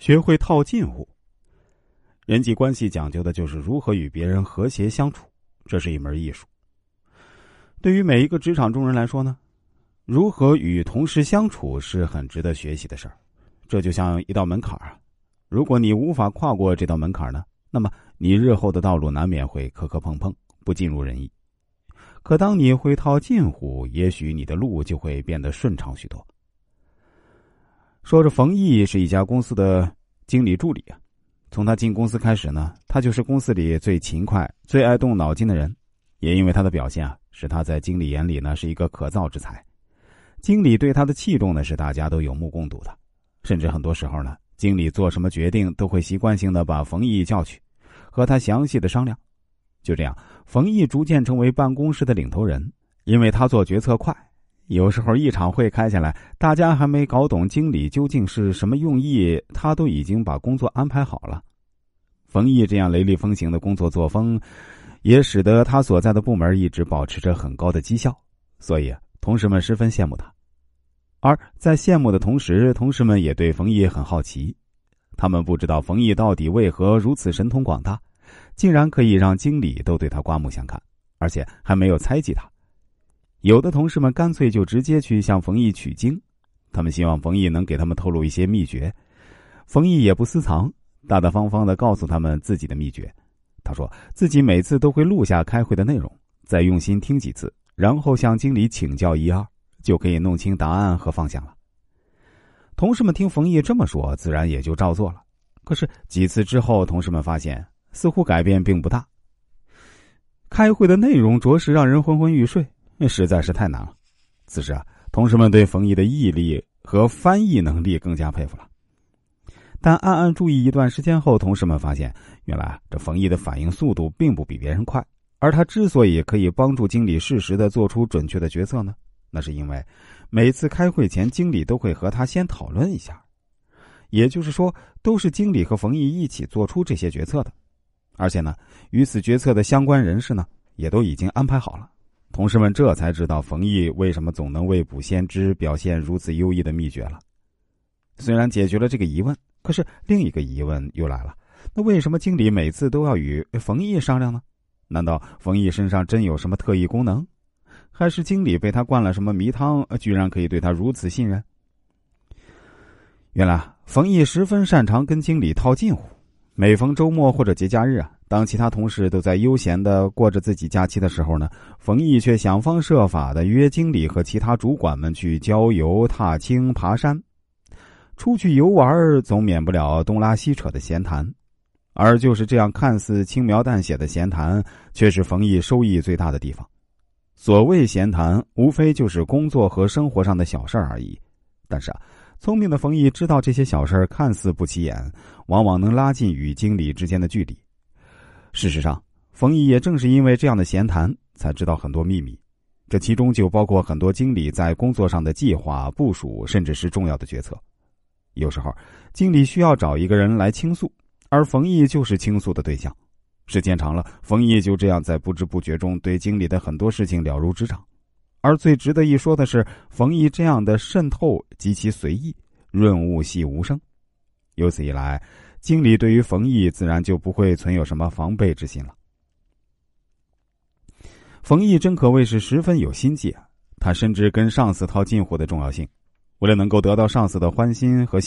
学会套近乎。人际关系讲究的就是如何与别人和谐相处，这是一门艺术。对于每一个职场中人来说呢，如何与同事相处是很值得学习的事儿。这就像一道门槛啊，如果你无法跨过这道门槛呢，那么你日后的道路难免会磕磕碰碰，不尽如人意。可当你会套近乎，也许你的路就会变得顺畅许多。说着，冯毅是一家公司的经理助理啊。从他进公司开始呢，他就是公司里最勤快、最爱动脑筋的人。也因为他的表现啊，使他在经理眼里呢是一个可造之才。经理对他的器重呢是大家都有目共睹的。甚至很多时候呢，经理做什么决定都会习惯性的把冯毅叫去，和他详细的商量。就这样，冯毅逐渐成为办公室的领头人，因为他做决策快。有时候一场会开下来，大家还没搞懂经理究竟是什么用意，他都已经把工作安排好了。冯毅这样雷厉风行的工作作风，也使得他所在的部门一直保持着很高的绩效，所以同事们十分羡慕他。而在羡慕的同时，同事们也对冯毅很好奇，他们不知道冯毅到底为何如此神通广大，竟然可以让经理都对他刮目相看，而且还没有猜忌他。有的同事们干脆就直接去向冯毅取经，他们希望冯毅能给他们透露一些秘诀。冯毅也不私藏，大大方方的告诉他们自己的秘诀。他说自己每次都会录下开会的内容，再用心听几次，然后向经理请教一二，就可以弄清答案和方向了。同事们听冯毅这么说，自然也就照做了。可是几次之后，同事们发现似乎改变并不大。开会的内容着实让人昏昏欲睡。那实在是太难了。此时啊，同事们对冯毅的毅力和翻译能力更加佩服了。但暗暗注意一段时间后，同事们发现，原来这冯毅的反应速度并不比别人快。而他之所以可以帮助经理适时的做出准确的决策呢，那是因为每次开会前，经理都会和他先讨论一下。也就是说，都是经理和冯毅一起做出这些决策的。而且呢，与此决策的相关人士呢，也都已经安排好了。同事们这才知道冯毅为什么总能未卜先知、表现如此优异的秘诀了。虽然解决了这个疑问，可是另一个疑问又来了：那为什么经理每次都要与冯毅商量呢？难道冯毅身上真有什么特异功能，还是经理被他灌了什么迷汤，居然可以对他如此信任？原来冯毅十分擅长跟经理套近乎，每逢周末或者节假日啊。当其他同事都在悠闲的过着自己假期的时候呢，冯毅却想方设法的约经理和其他主管们去郊游、踏青、爬山。出去游玩总免不了东拉西扯的闲谈，而就是这样看似轻描淡写的闲谈，却是冯毅收益最大的地方。所谓闲谈，无非就是工作和生活上的小事而已。但是啊，聪明的冯毅知道这些小事看似不起眼，往往能拉近与经理之间的距离。事实上，冯毅也正是因为这样的闲谈，才知道很多秘密。这其中就包括很多经理在工作上的计划、部署，甚至是重要的决策。有时候，经理需要找一个人来倾诉，而冯毅就是倾诉的对象。时间长了，冯毅就这样在不知不觉中对经理的很多事情了如指掌。而最值得一说的是，冯毅这样的渗透极其随意，润物细无声。由此一来。经理对于冯毅自然就不会存有什么防备之心了。冯毅真可谓是十分有心计啊！他深知跟上司套近乎的重要性，为了能够得到上司的欢心和。